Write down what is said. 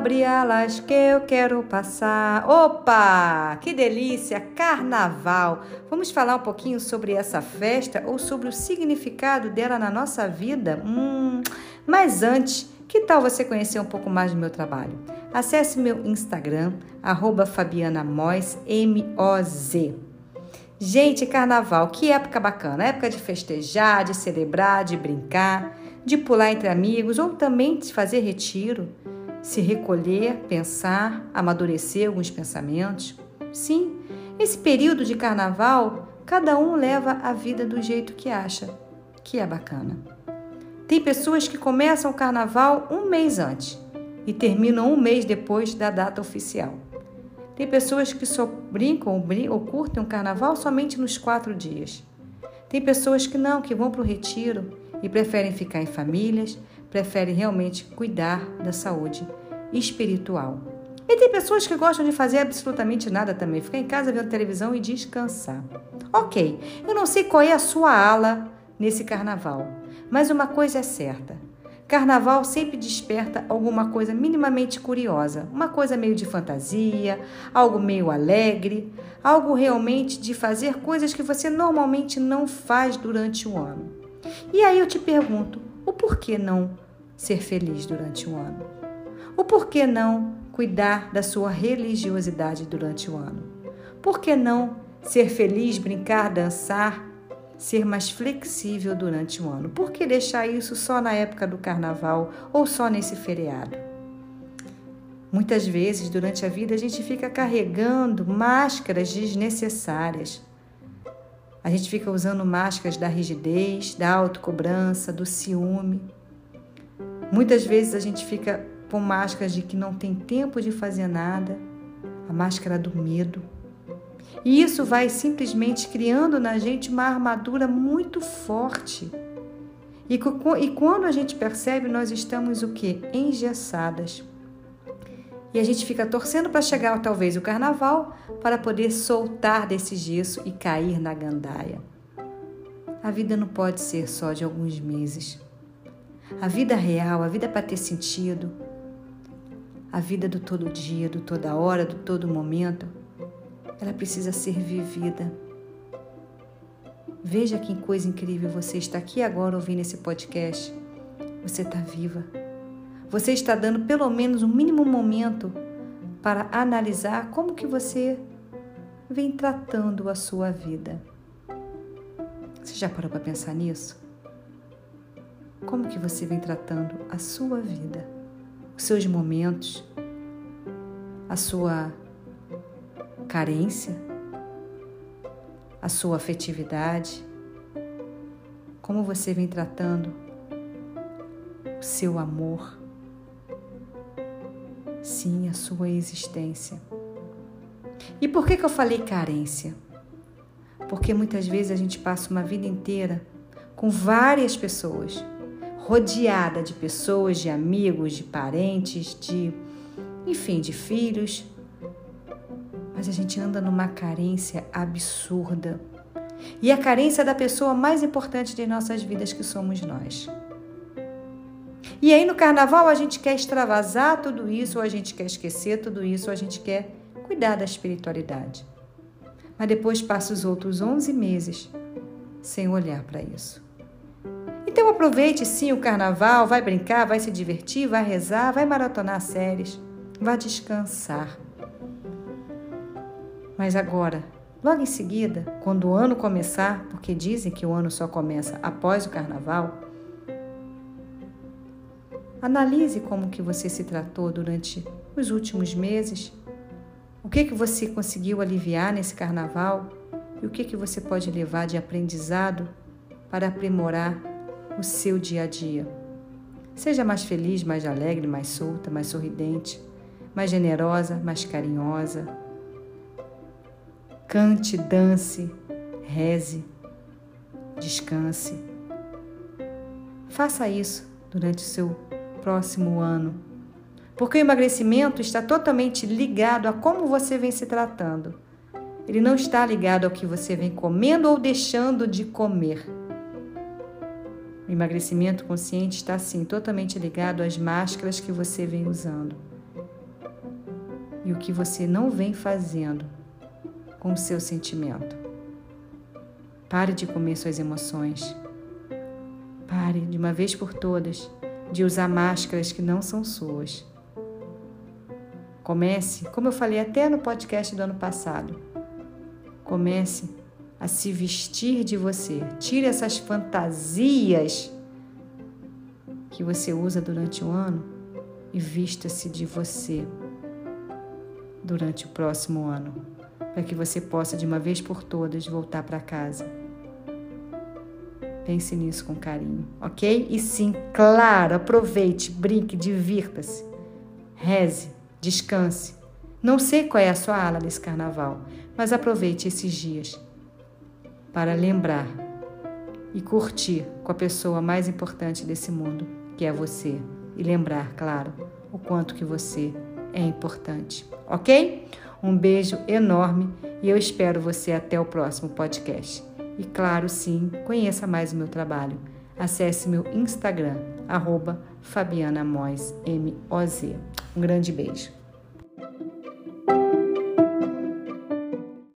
abre alas que eu quero passar. Opa! Que delícia! Carnaval! Vamos falar um pouquinho sobre essa festa ou sobre o significado dela na nossa vida? Hum, mas antes, que tal você conhecer um pouco mais do meu trabalho? Acesse meu Instagram, arroba Fabiana Moz, M-O-Z. Gente, carnaval, que época bacana! Época de festejar, de celebrar, de brincar, de pular entre amigos ou também de fazer retiro, se recolher, pensar, amadurecer alguns pensamentos. Sim, esse período de carnaval, cada um leva a vida do jeito que acha, que é bacana. Tem pessoas que começam o carnaval um mês antes e terminam um mês depois da data oficial. Tem pessoas que só brincam ou, brin ou curtem o carnaval somente nos quatro dias. Tem pessoas que não, que vão para o retiro e preferem ficar em famílias, preferem realmente cuidar da saúde espiritual. E tem pessoas que gostam de fazer absolutamente nada também, ficar em casa vendo televisão e descansar. Ok, eu não sei qual é a sua ala nesse carnaval. Mas uma coisa é certa: carnaval sempre desperta alguma coisa minimamente curiosa, uma coisa meio de fantasia, algo meio alegre, algo realmente de fazer coisas que você normalmente não faz durante o ano. E aí eu te pergunto: o porquê não ser feliz durante o ano? O porquê não cuidar da sua religiosidade durante o ano? Por que não ser feliz, brincar, dançar, ser mais flexível durante o ano. Por que deixar isso só na época do carnaval ou só nesse feriado? Muitas vezes durante a vida a gente fica carregando máscaras desnecessárias. A gente fica usando máscaras da rigidez, da autocobrança, do ciúme. Muitas vezes a gente fica com máscaras de que não tem tempo de fazer nada, a máscara do medo. E isso vai simplesmente criando na gente uma armadura muito forte. E, e quando a gente percebe, nós estamos o que? Engessadas. E a gente fica torcendo para chegar talvez o carnaval para poder soltar desse gesso e cair na gandaia. A vida não pode ser só de alguns meses. A vida real, a vida para ter sentido, a vida do todo dia, do toda hora, do todo momento, ela precisa ser vivida. Veja que coisa incrível você está aqui agora ouvindo esse podcast. Você está viva. Você está dando pelo menos um mínimo momento para analisar como que você vem tratando a sua vida. Você já parou para pensar nisso? Como que você vem tratando a sua vida, os seus momentos, a sua carência, a sua afetividade, como você vem tratando o seu amor, sim, a sua existência. E por que, que eu falei carência? Porque muitas vezes a gente passa uma vida inteira com várias pessoas, rodeada de pessoas, de amigos, de parentes, de, enfim, de filhos, mas a gente anda numa carência absurda. E a carência da pessoa mais importante de nossas vidas, que somos nós. E aí no carnaval a gente quer extravasar tudo isso, ou a gente quer esquecer tudo isso, ou a gente quer cuidar da espiritualidade. Mas depois passa os outros 11 meses sem olhar para isso. Então aproveite sim o carnaval, vai brincar, vai se divertir, vai rezar, vai maratonar séries, vai descansar. Mas agora, logo em seguida, quando o ano começar, porque dizem que o ano só começa após o carnaval, analise como que você se tratou durante os últimos meses, o que que você conseguiu aliviar nesse carnaval e o que que você pode levar de aprendizado para aprimorar o seu dia a dia. Seja mais feliz, mais alegre, mais solta, mais sorridente, mais generosa, mais carinhosa, Cante, dance, reze, descanse. Faça isso durante o seu próximo ano, porque o emagrecimento está totalmente ligado a como você vem se tratando. Ele não está ligado ao que você vem comendo ou deixando de comer. O emagrecimento consciente está, sim, totalmente ligado às máscaras que você vem usando. e o que você não vem fazendo com o seu sentimento. Pare de comer suas emoções. Pare, de uma vez por todas, de usar máscaras que não são suas. Comece, como eu falei até no podcast do ano passado, comece a se vestir de você. Tire essas fantasias que você usa durante o ano e vista-se de você durante o próximo ano, para que você possa de uma vez por todas voltar para casa. Pense nisso com carinho, ok? E sim, claro, aproveite, brinque, divirta-se, reze, descanse. Não sei qual é a sua ala nesse carnaval, mas aproveite esses dias para lembrar e curtir com a pessoa mais importante desse mundo, que é você, e lembrar, claro, o quanto que você é importante, ok? Um beijo enorme e eu espero você até o próximo podcast. E claro, sim, conheça mais o meu trabalho. Acesse meu Instagram, arroba Fabiana Moz. Um grande beijo.